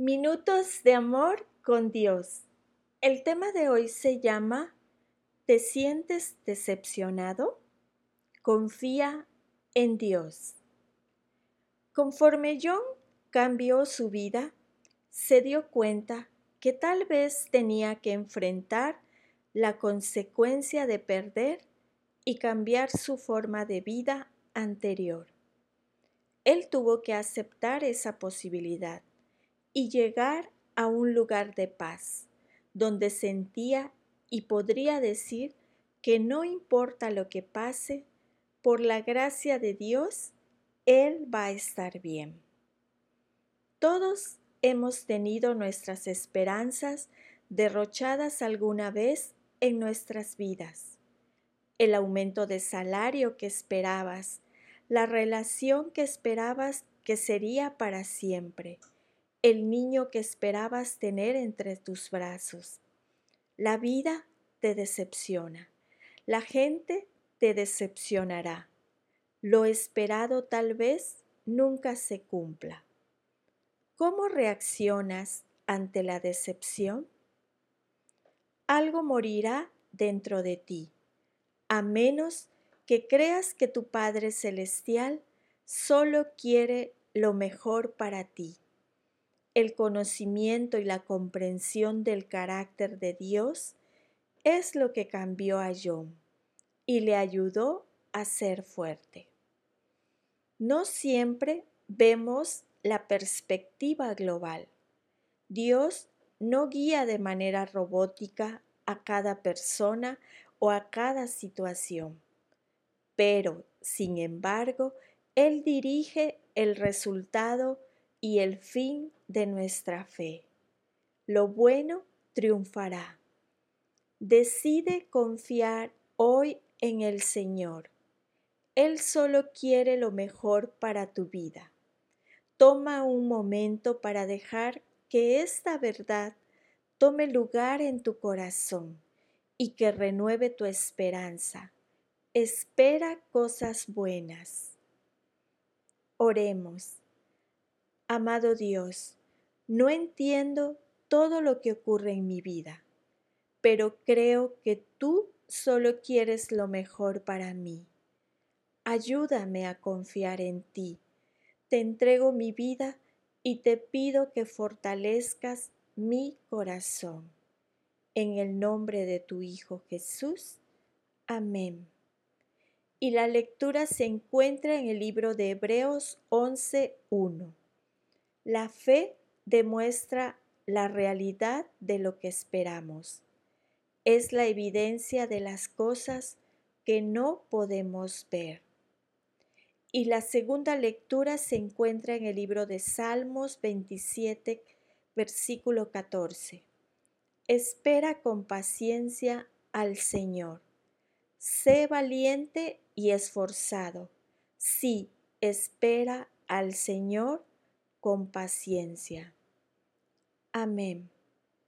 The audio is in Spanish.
Minutos de amor con Dios. El tema de hoy se llama ¿Te sientes decepcionado? Confía en Dios. Conforme John cambió su vida, se dio cuenta que tal vez tenía que enfrentar la consecuencia de perder y cambiar su forma de vida anterior. Él tuvo que aceptar esa posibilidad y llegar a un lugar de paz, donde sentía y podría decir que no importa lo que pase, por la gracia de Dios, Él va a estar bien. Todos hemos tenido nuestras esperanzas derrochadas alguna vez en nuestras vidas. El aumento de salario que esperabas, la relación que esperabas que sería para siempre, el niño que esperabas tener entre tus brazos. La vida te decepciona. La gente te decepcionará. Lo esperado tal vez nunca se cumpla. ¿Cómo reaccionas ante la decepción? Algo morirá dentro de ti, a menos que creas que tu Padre Celestial solo quiere lo mejor para ti el conocimiento y la comprensión del carácter de Dios es lo que cambió a John y le ayudó a ser fuerte. No siempre vemos la perspectiva global. Dios no guía de manera robótica a cada persona o a cada situación, pero, sin embargo, Él dirige el resultado y el fin de nuestra fe. Lo bueno triunfará. Decide confiar hoy en el Señor. Él solo quiere lo mejor para tu vida. Toma un momento para dejar que esta verdad tome lugar en tu corazón y que renueve tu esperanza. Espera cosas buenas. Oremos. Amado Dios, no entiendo todo lo que ocurre en mi vida, pero creo que tú solo quieres lo mejor para mí. Ayúdame a confiar en ti. Te entrego mi vida y te pido que fortalezcas mi corazón. En el nombre de tu Hijo Jesús. Amén. Y la lectura se encuentra en el libro de Hebreos 11.1. La fe demuestra la realidad de lo que esperamos. Es la evidencia de las cosas que no podemos ver. Y la segunda lectura se encuentra en el libro de Salmos 27, versículo 14. Espera con paciencia al Señor. Sé valiente y esforzado. Sí, espera al Señor con paciencia. Amén.